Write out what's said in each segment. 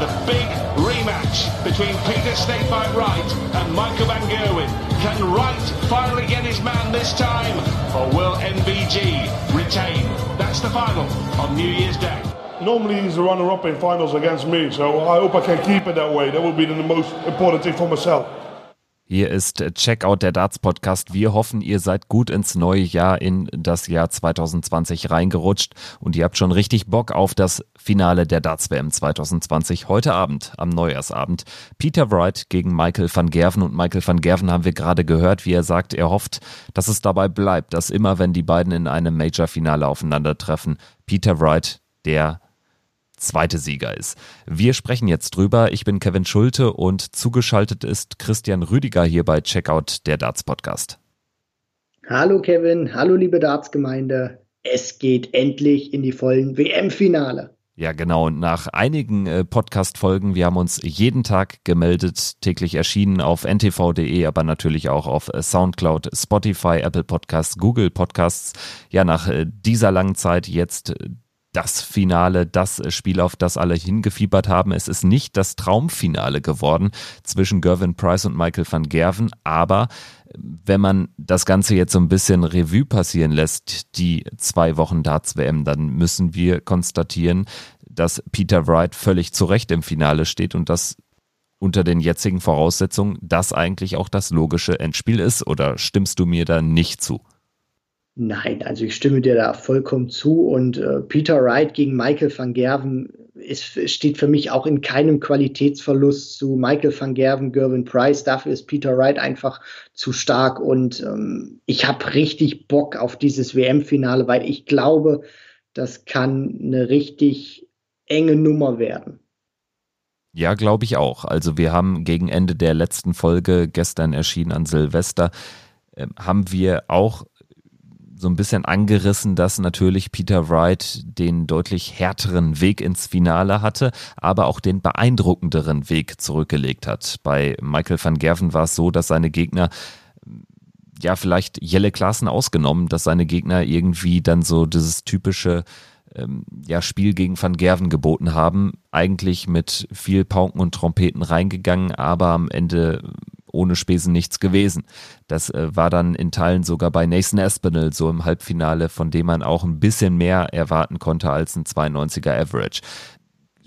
the big rematch between Peter Snakebite Wright and Michael Van Gerwen. Can Wright finally get his man this time, or will MVG retain? That's the final on New Year's Day. Normally he's a runner-up in finals against me, so I hope I can keep it that way. That would be the most important thing for myself. Hier ist Checkout der Darts Podcast. Wir hoffen, ihr seid gut ins neue Jahr in das Jahr 2020 reingerutscht und ihr habt schon richtig Bock auf das Finale der Darts WM 2020 heute Abend am Neujahrsabend. Peter Wright gegen Michael van Gerven und Michael van Gerven haben wir gerade gehört, wie er sagt, er hofft, dass es dabei bleibt, dass immer wenn die beiden in einem Major Finale aufeinandertreffen, Peter Wright der zweite Sieger ist. Wir sprechen jetzt drüber. Ich bin Kevin Schulte und zugeschaltet ist Christian Rüdiger hier bei Checkout der Darts Podcast. Hallo Kevin, hallo liebe Darts-Gemeinde. Es geht endlich in die vollen WM-Finale. Ja, genau. Und nach einigen äh, Podcast-Folgen, wir haben uns jeden Tag gemeldet, täglich erschienen auf ntv.de, aber natürlich auch auf äh, Soundcloud, Spotify, Apple Podcasts, Google Podcasts. Ja, nach äh, dieser langen Zeit jetzt äh, das Finale, das Spiel, auf das alle hingefiebert haben. Es ist nicht das Traumfinale geworden zwischen Gervin Price und Michael van Gerven, aber wenn man das Ganze jetzt so ein bisschen Revue passieren lässt, die zwei Wochen Darts-WM, dann müssen wir konstatieren, dass Peter Wright völlig zu Recht im Finale steht und dass unter den jetzigen Voraussetzungen das eigentlich auch das logische Endspiel ist. Oder stimmst du mir da nicht zu? Nein, also ich stimme dir da vollkommen zu und äh, Peter Wright gegen Michael van Gerven ist, steht für mich auch in keinem Qualitätsverlust zu Michael van Gerven, Gervin Price. Dafür ist Peter Wright einfach zu stark und ähm, ich habe richtig Bock auf dieses WM-Finale, weil ich glaube, das kann eine richtig enge Nummer werden. Ja, glaube ich auch. Also wir haben gegen Ende der letzten Folge, gestern erschienen an Silvester, äh, haben wir auch so ein bisschen angerissen, dass natürlich Peter Wright den deutlich härteren Weg ins Finale hatte, aber auch den beeindruckenderen Weg zurückgelegt hat. Bei Michael van Gerven war es so, dass seine Gegner ja vielleicht Jelle Klaassen ausgenommen, dass seine Gegner irgendwie dann so dieses typische ähm, ja, Spiel gegen Van Gerven geboten haben, eigentlich mit viel Pauken und Trompeten reingegangen, aber am Ende ohne Spesen nichts gewesen. Das äh, war dann in Teilen sogar bei Nathan Espinel so im Halbfinale, von dem man auch ein bisschen mehr erwarten konnte als ein 92er Average.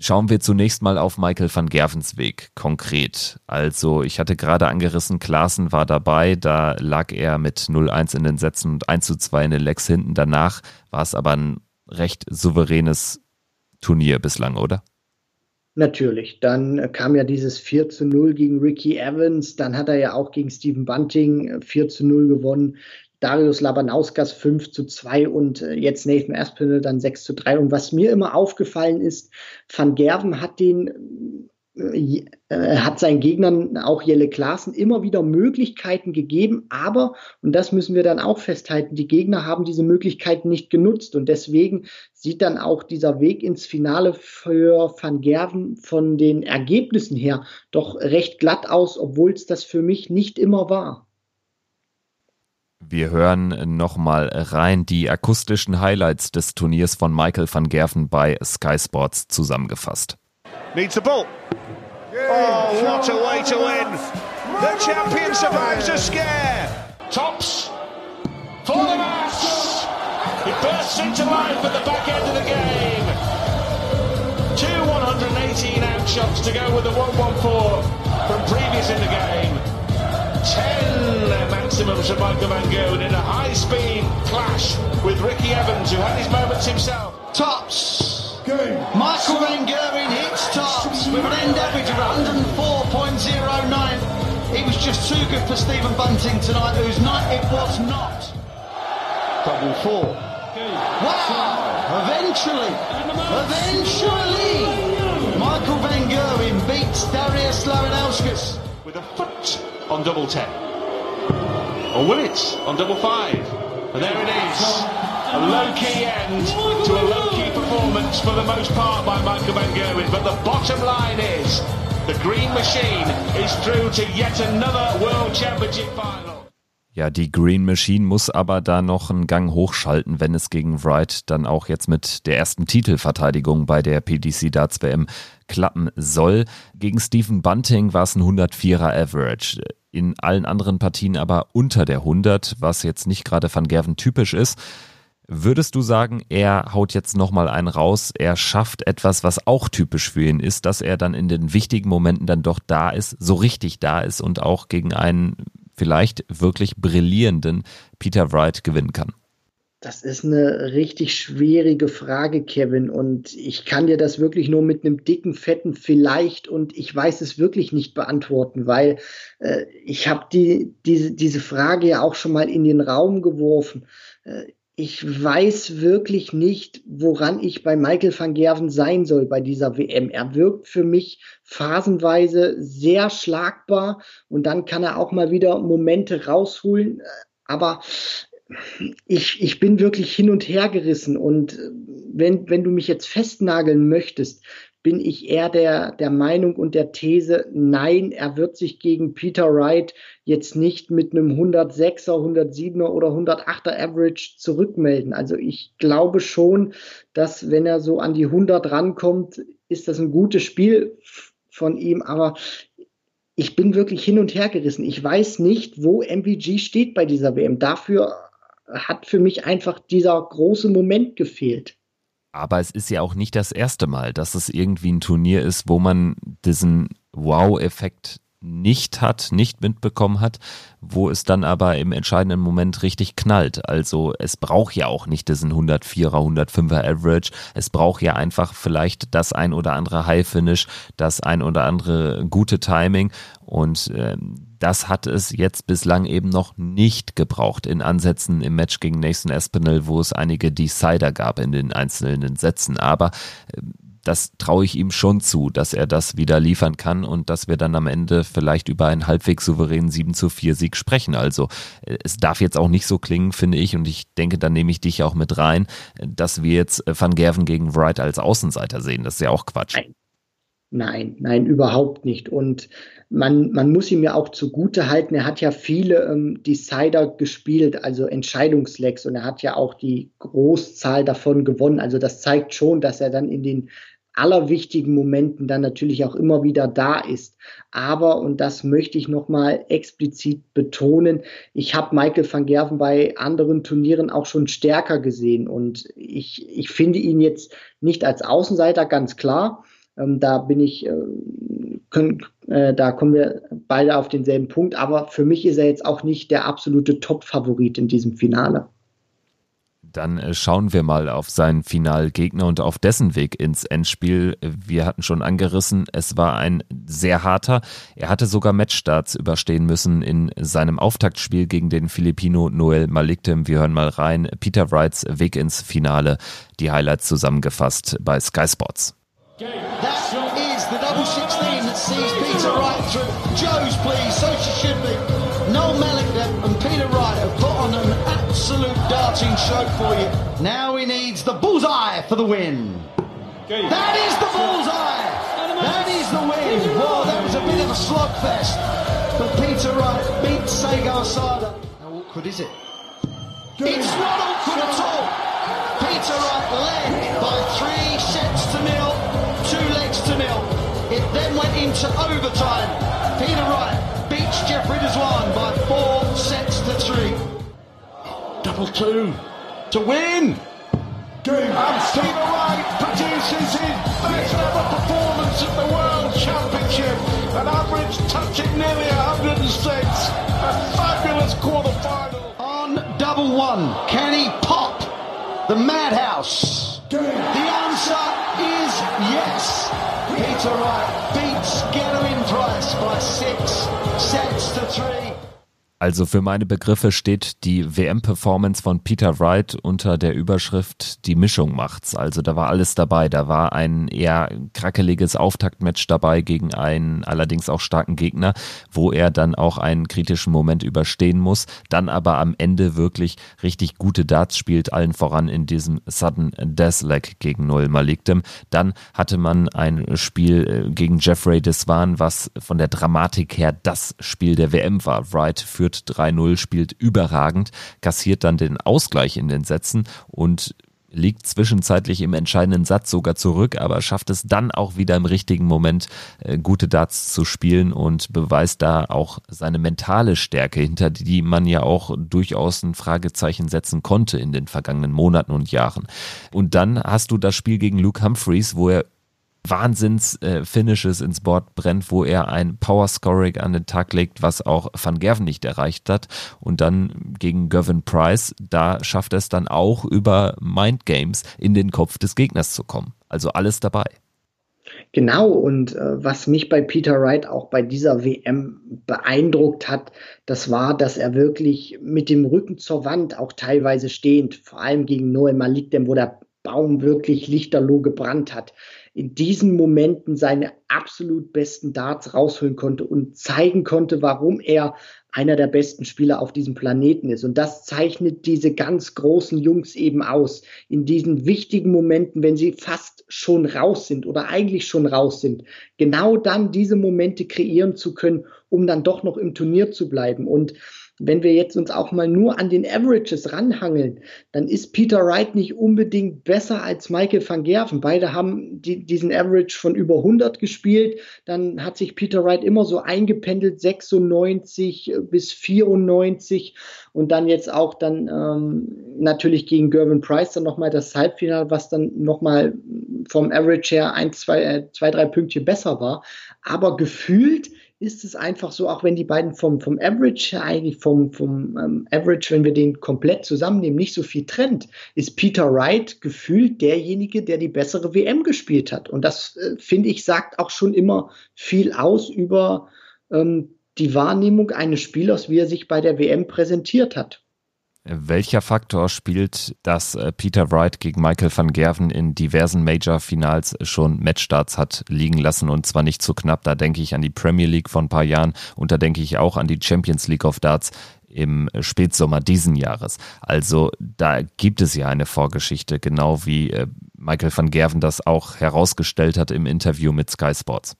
Schauen wir zunächst mal auf Michael van Gervens Weg konkret. Also ich hatte gerade angerissen, Klaassen war dabei, da lag er mit 0-1 in den Sätzen und 1 2 in den Lecks hinten. Danach war es aber ein recht souveränes Turnier bislang, oder? Natürlich. Dann kam ja dieses 4 zu 0 gegen Ricky Evans. Dann hat er ja auch gegen Stephen Bunting 4 zu 0 gewonnen. Darius Labanauskas 5 zu 2 und äh, jetzt Nathan Aspinall dann 6 zu 3. Und was mir immer aufgefallen ist, Van Gerven hat den äh, hat seinen Gegnern, auch Jelle Klaassen, immer wieder Möglichkeiten gegeben. Aber, und das müssen wir dann auch festhalten, die Gegner haben diese Möglichkeiten nicht genutzt. Und deswegen sieht dann auch dieser Weg ins Finale für Van Gerven von den Ergebnissen her doch recht glatt aus, obwohl es das für mich nicht immer war. Wir hören nochmal rein die akustischen Highlights des Turniers von Michael van Gerven bei Sky Sports zusammengefasst. Needs the ball. Oh, what a way to win. The champion survives a scare. Tops for the match. He bursts into life at the back end of the game. Two 118 out shots to go with the 114 from previous in the game. 10 maximums from Michael Van Gogh in a high-speed clash with Ricky Evans, who had his moments himself. Tops. Game. Michael Van Gerwen hits tops with an end average of 104.09. He was just too good for Stephen Bunting tonight, whose night it was not. Double four. Wow! Eventually, eventually, Michael Van Gerwen beats Darius Lewandowski with a foot on double ten. Or will it on double five? And there it is. A low-key end to a low-key performance for the most part by Michael Van Gerwen. But the bottom line is the Green Machine is through to yet another World Championship final. Ja, die Green Machine muss aber da noch einen Gang hochschalten, wenn es gegen Wright dann auch jetzt mit der ersten Titelverteidigung bei der PDC Darts WM klappen soll. Gegen Stephen Bunting war es ein 104er Average. In allen anderen Partien aber unter der 100, was jetzt nicht gerade Van Gerven typisch ist. Würdest du sagen, er haut jetzt nochmal einen raus, er schafft etwas, was auch typisch für ihn ist, dass er dann in den wichtigen Momenten dann doch da ist, so richtig da ist und auch gegen einen vielleicht wirklich brillierenden Peter Wright gewinnen kann? Das ist eine richtig schwierige Frage, Kevin. Und ich kann dir das wirklich nur mit einem dicken, fetten vielleicht und ich weiß es wirklich nicht beantworten, weil äh, ich habe die, diese, diese Frage ja auch schon mal in den Raum geworfen. Äh, ich weiß wirklich nicht, woran ich bei Michael van Gerven sein soll bei dieser WM. Er wirkt für mich phasenweise sehr schlagbar und dann kann er auch mal wieder Momente rausholen. Aber ich, ich bin wirklich hin und her gerissen. Und äh, wenn, wenn du mich jetzt festnageln möchtest, bin ich eher der, der Meinung und der These, nein, er wird sich gegen Peter Wright jetzt nicht mit einem 106er, 107er oder 108er Average zurückmelden. Also ich glaube schon, dass wenn er so an die 100 rankommt, ist das ein gutes Spiel von ihm. Aber ich bin wirklich hin und her gerissen. Ich weiß nicht, wo MVG steht bei dieser WM. Dafür hat für mich einfach dieser große Moment gefehlt. Aber es ist ja auch nicht das erste Mal, dass es irgendwie ein Turnier ist, wo man diesen Wow-Effekt nicht hat, nicht mitbekommen hat, wo es dann aber im entscheidenden Moment richtig knallt. Also es braucht ja auch nicht diesen 104er, 105er Average. Es braucht ja einfach vielleicht das ein oder andere High Finish, das ein oder andere gute Timing und äh, das hat es jetzt bislang eben noch nicht gebraucht in Ansätzen im Match gegen Nathan Espinel, wo es einige Decider gab in den einzelnen Sätzen. Aber äh, das traue ich ihm schon zu, dass er das wieder liefern kann und dass wir dann am Ende vielleicht über einen halbwegs souveränen 7 zu 4 Sieg sprechen. Also äh, es darf jetzt auch nicht so klingen, finde ich, und ich denke, da nehme ich dich auch mit rein, dass wir jetzt äh, Van Gerven gegen Wright als Außenseiter sehen. Das ist ja auch Quatsch. Nein. Nein, nein, überhaupt nicht. Und man, man muss ihm ja auch zugute halten, er hat ja viele ähm, Decider gespielt, also Entscheidungslecks, und er hat ja auch die Großzahl davon gewonnen. Also das zeigt schon, dass er dann in den allerwichtigen Momenten dann natürlich auch immer wieder da ist. Aber, und das möchte ich nochmal explizit betonen, ich habe Michael van Gerven bei anderen Turnieren auch schon stärker gesehen und ich, ich finde ihn jetzt nicht als Außenseiter ganz klar. Ähm, da bin ich, äh, können, äh, da kommen wir beide auf denselben Punkt. Aber für mich ist er jetzt auch nicht der absolute Top-Favorit in diesem Finale. Dann äh, schauen wir mal auf seinen Finalgegner und auf dessen Weg ins Endspiel. Wir hatten schon angerissen, es war ein sehr harter. Er hatte sogar Matchstarts überstehen müssen in seinem Auftaktspiel gegen den Filipino Noel Maliktem. Wir hören mal rein. Peter Wrights Weg ins Finale. Die Highlights zusammengefasst bei Sky Sports. That is the double 16 that sees Peter Wright through. Joe's please, so she should be. Noel Mellinger and Peter Wright have put on an absolute darting show for you. Now he needs the bullseye for the win. That is the bullseye. That is the win. Well, that was a bit of a slugfest. But Peter Wright beats Sagar Sada. How awkward is it? It's not awkward at all. Peter Wright led by three into overtime. Peter Wright beats Jeffrey Deswan by four sets to three. Double two to win. And Peter Wright produces his best ever performance at the World Championship. An average touching nearly 106. A fabulous quarter final. On double one, can he pop the madhouse? The answer yes. Peter Wright beats Gerwin Price by six sets to three. Also für meine Begriffe steht die WM-Performance von Peter Wright unter der Überschrift Die Mischung macht's. Also da war alles dabei. Da war ein eher krackeliges Auftaktmatch dabei gegen einen allerdings auch starken Gegner, wo er dann auch einen kritischen Moment überstehen muss. Dann aber am Ende wirklich richtig gute Darts spielt, allen voran in diesem Sudden Death Leg gegen Noel Malikdem. Dann hatte man ein Spiel äh, gegen Jeffrey Desvan, was von der Dramatik her das Spiel der WM war. Wright führt führt 3-0, spielt überragend, kassiert dann den Ausgleich in den Sätzen und liegt zwischenzeitlich im entscheidenden Satz sogar zurück, aber schafft es dann auch wieder im richtigen Moment äh, gute Darts zu spielen und beweist da auch seine mentale Stärke, hinter die man ja auch durchaus ein Fragezeichen setzen konnte in den vergangenen Monaten und Jahren. Und dann hast du das Spiel gegen Luke Humphreys, wo er Wahnsinns-Finishes äh, ins Board brennt, wo er ein Power-Scoring an den Tag legt, was auch Van Gerven nicht erreicht hat. Und dann gegen Gervin Price, da schafft er es dann auch über Mind Games in den Kopf des Gegners zu kommen. Also alles dabei. Genau, und äh, was mich bei Peter Wright auch bei dieser WM beeindruckt hat, das war, dass er wirklich mit dem Rücken zur Wand, auch teilweise stehend, vor allem gegen Noel Malik, dem wo der Baum wirklich lichterloh gebrannt hat, in diesen Momenten seine absolut besten Darts rausholen konnte und zeigen konnte, warum er einer der besten Spieler auf diesem Planeten ist. Und das zeichnet diese ganz großen Jungs eben aus. In diesen wichtigen Momenten, wenn sie fast schon raus sind oder eigentlich schon raus sind, genau dann diese Momente kreieren zu können, um dann doch noch im Turnier zu bleiben. Und wenn wir jetzt uns auch mal nur an den Averages ranhangeln, dann ist Peter Wright nicht unbedingt besser als Michael van Gerven. Beide haben die, diesen Average von über 100 gespielt. Dann hat sich Peter Wright immer so eingependelt, 96 bis 94 und dann jetzt auch dann ähm, natürlich gegen Gervin Price dann nochmal das Halbfinale, was dann nochmal vom Average her ein, zwei, äh, zwei, drei Pünktchen besser war. Aber gefühlt ist es einfach so, auch wenn die beiden vom, vom Average eigentlich vom, vom ähm, Average, wenn wir den komplett zusammennehmen, nicht so viel trennt, ist Peter Wright gefühlt derjenige, der die bessere WM gespielt hat. Und das, äh, finde ich, sagt auch schon immer viel aus über ähm, die Wahrnehmung eines Spielers, wie er sich bei der WM präsentiert hat. Welcher Faktor spielt, dass äh, Peter Wright gegen Michael van Gerven in diversen Major-Finals schon Matchstarts hat liegen lassen und zwar nicht zu knapp? Da denke ich an die Premier League von ein paar Jahren und da denke ich auch an die Champions League of Darts im Spätsommer diesen Jahres. Also da gibt es ja eine Vorgeschichte, genau wie äh, Michael van Gerven das auch herausgestellt hat im Interview mit Sky Sports.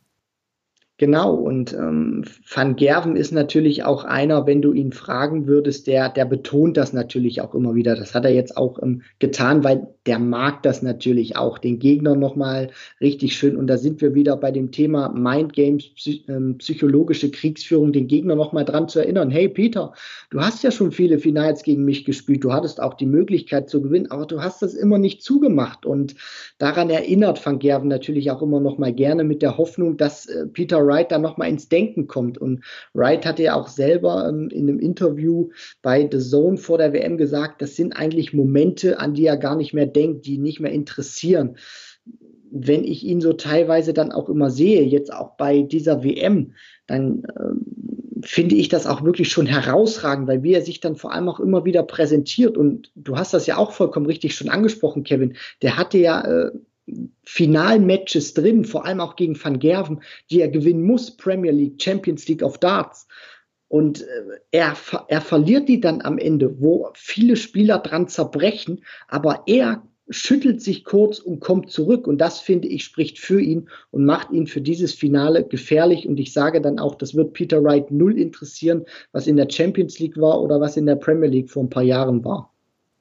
Genau, und ähm, Van Gerven ist natürlich auch einer, wenn du ihn fragen würdest, der, der betont das natürlich auch immer wieder. Das hat er jetzt auch ähm, getan, weil der mag das natürlich auch, den Gegner nochmal richtig schön. Und da sind wir wieder bei dem Thema Mind Games, psych, ähm, psychologische Kriegsführung, den Gegner nochmal dran zu erinnern. Hey Peter, du hast ja schon viele Finals gegen mich gespielt, du hattest auch die Möglichkeit zu gewinnen, aber du hast das immer nicht zugemacht. Und daran erinnert Van Gerven natürlich auch immer nochmal gerne mit der Hoffnung, dass äh, Peter Wright dann nochmal ins Denken kommt. Und Wright hatte ja auch selber ähm, in einem Interview bei The Zone vor der WM gesagt, das sind eigentlich Momente, an die er gar nicht mehr denkt, die ihn nicht mehr interessieren. Wenn ich ihn so teilweise dann auch immer sehe, jetzt auch bei dieser WM, dann ähm, finde ich das auch wirklich schon herausragend, weil wie er sich dann vor allem auch immer wieder präsentiert. Und du hast das ja auch vollkommen richtig schon angesprochen, Kevin. Der hatte ja äh, Finalmatches drin, vor allem auch gegen Van Gerven, die er gewinnen muss, Premier League, Champions League of Darts. Und äh, er, er verliert die dann am Ende, wo viele Spieler dran zerbrechen, aber er schüttelt sich kurz und kommt zurück. Und das, finde ich, spricht für ihn und macht ihn für dieses Finale gefährlich. Und ich sage dann auch, das wird Peter Wright null interessieren, was in der Champions League war oder was in der Premier League vor ein paar Jahren war.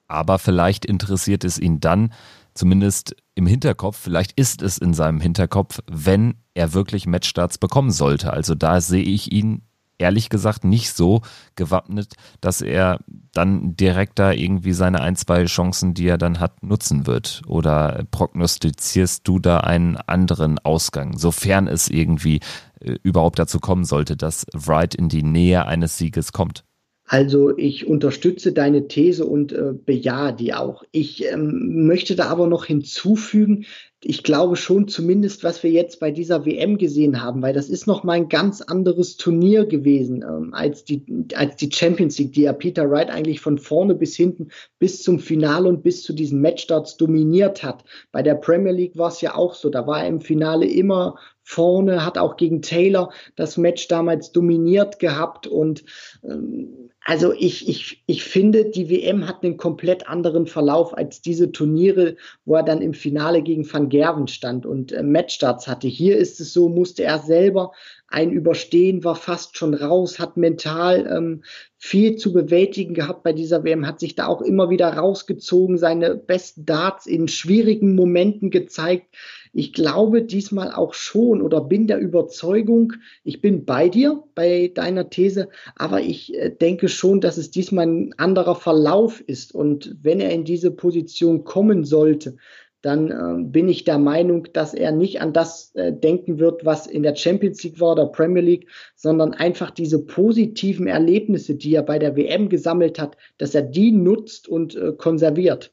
Aber vielleicht interessiert es ihn dann, zumindest im Hinterkopf, vielleicht ist es in seinem Hinterkopf, wenn er wirklich Matchstarts bekommen sollte. Also da sehe ich ihn ehrlich gesagt nicht so gewappnet, dass er dann direkt da irgendwie seine ein, zwei Chancen, die er dann hat, nutzen wird. Oder prognostizierst du da einen anderen Ausgang, sofern es irgendwie äh, überhaupt dazu kommen sollte, dass Wright in die Nähe eines Sieges kommt? Also ich unterstütze deine These und äh, bejahe die auch. Ich ähm, möchte da aber noch hinzufügen, ich glaube schon zumindest, was wir jetzt bei dieser WM gesehen haben, weil das ist noch mal ein ganz anderes Turnier gewesen ähm, als, die, als die Champions League, die ja Peter Wright eigentlich von vorne bis hinten bis zum Finale und bis zu diesen Matchstarts dominiert hat. Bei der Premier League war es ja auch so, da war er im Finale immer vorne, hat auch gegen Taylor das Match damals dominiert gehabt und ähm, also ich, ich, ich finde, die WM hat einen komplett anderen Verlauf als diese Turniere, wo er dann im Finale gegen Van Gerven stand und äh, Matchstarts hatte. Hier ist es so, musste er selber ein Überstehen, war fast schon raus, hat mental ähm, viel zu bewältigen gehabt bei dieser WM, hat sich da auch immer wieder rausgezogen, seine besten Darts in schwierigen Momenten gezeigt. Ich glaube diesmal auch schon oder bin der Überzeugung, ich bin bei dir, bei deiner These, aber ich äh, denke schon, dass es diesmal ein anderer Verlauf ist. Und wenn er in diese Position kommen sollte, dann äh, bin ich der Meinung, dass er nicht an das äh, denken wird, was in der Champions League war oder Premier League, sondern einfach diese positiven Erlebnisse, die er bei der WM gesammelt hat, dass er die nutzt und äh, konserviert.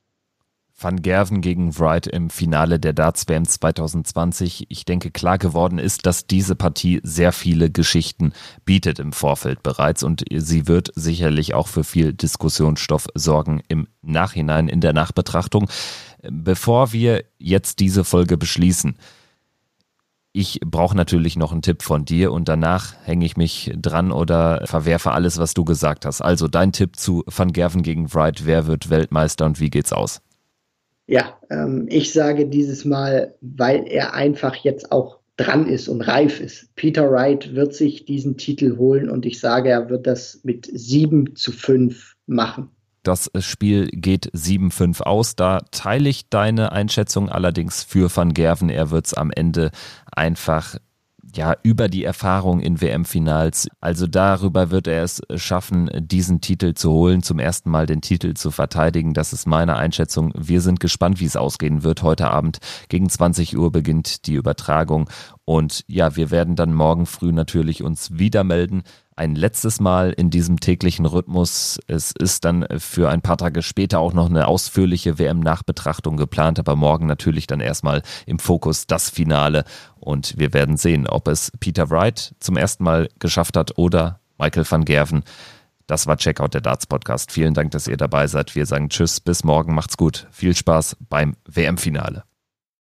Van Gerven gegen Wright im Finale der Darts WM 2020. Ich denke, klar geworden ist, dass diese Partie sehr viele Geschichten bietet im Vorfeld bereits und sie wird sicherlich auch für viel Diskussionsstoff sorgen im Nachhinein in der Nachbetrachtung. Bevor wir jetzt diese Folge beschließen, ich brauche natürlich noch einen Tipp von dir und danach hänge ich mich dran oder verwerfe alles, was du gesagt hast. Also dein Tipp zu Van Gerven gegen Wright, wer wird Weltmeister und wie geht's aus? Ja, ähm, ich sage dieses Mal, weil er einfach jetzt auch dran ist und reif ist. Peter Wright wird sich diesen Titel holen und ich sage, er wird das mit 7 zu 5 machen. Das Spiel geht 7-5 aus. Da teile ich deine Einschätzung allerdings für Van Gerven. Er wird es am Ende einfach ja, über die Erfahrung in WM-Finals. Also darüber wird er es schaffen, diesen Titel zu holen, zum ersten Mal den Titel zu verteidigen. Das ist meine Einschätzung. Wir sind gespannt, wie es ausgehen wird. Heute Abend gegen 20 Uhr beginnt die Übertragung. Und ja, wir werden dann morgen früh natürlich uns wieder melden ein letztes Mal in diesem täglichen Rhythmus. Es ist dann für ein paar Tage später auch noch eine ausführliche WM-Nachbetrachtung geplant, aber morgen natürlich dann erstmal im Fokus das Finale. Und wir werden sehen, ob es Peter Wright zum ersten Mal geschafft hat oder Michael van Gerven. Das war Checkout der Darts Podcast. Vielen Dank, dass ihr dabei seid. Wir sagen Tschüss, bis morgen, macht's gut. Viel Spaß beim WM-Finale.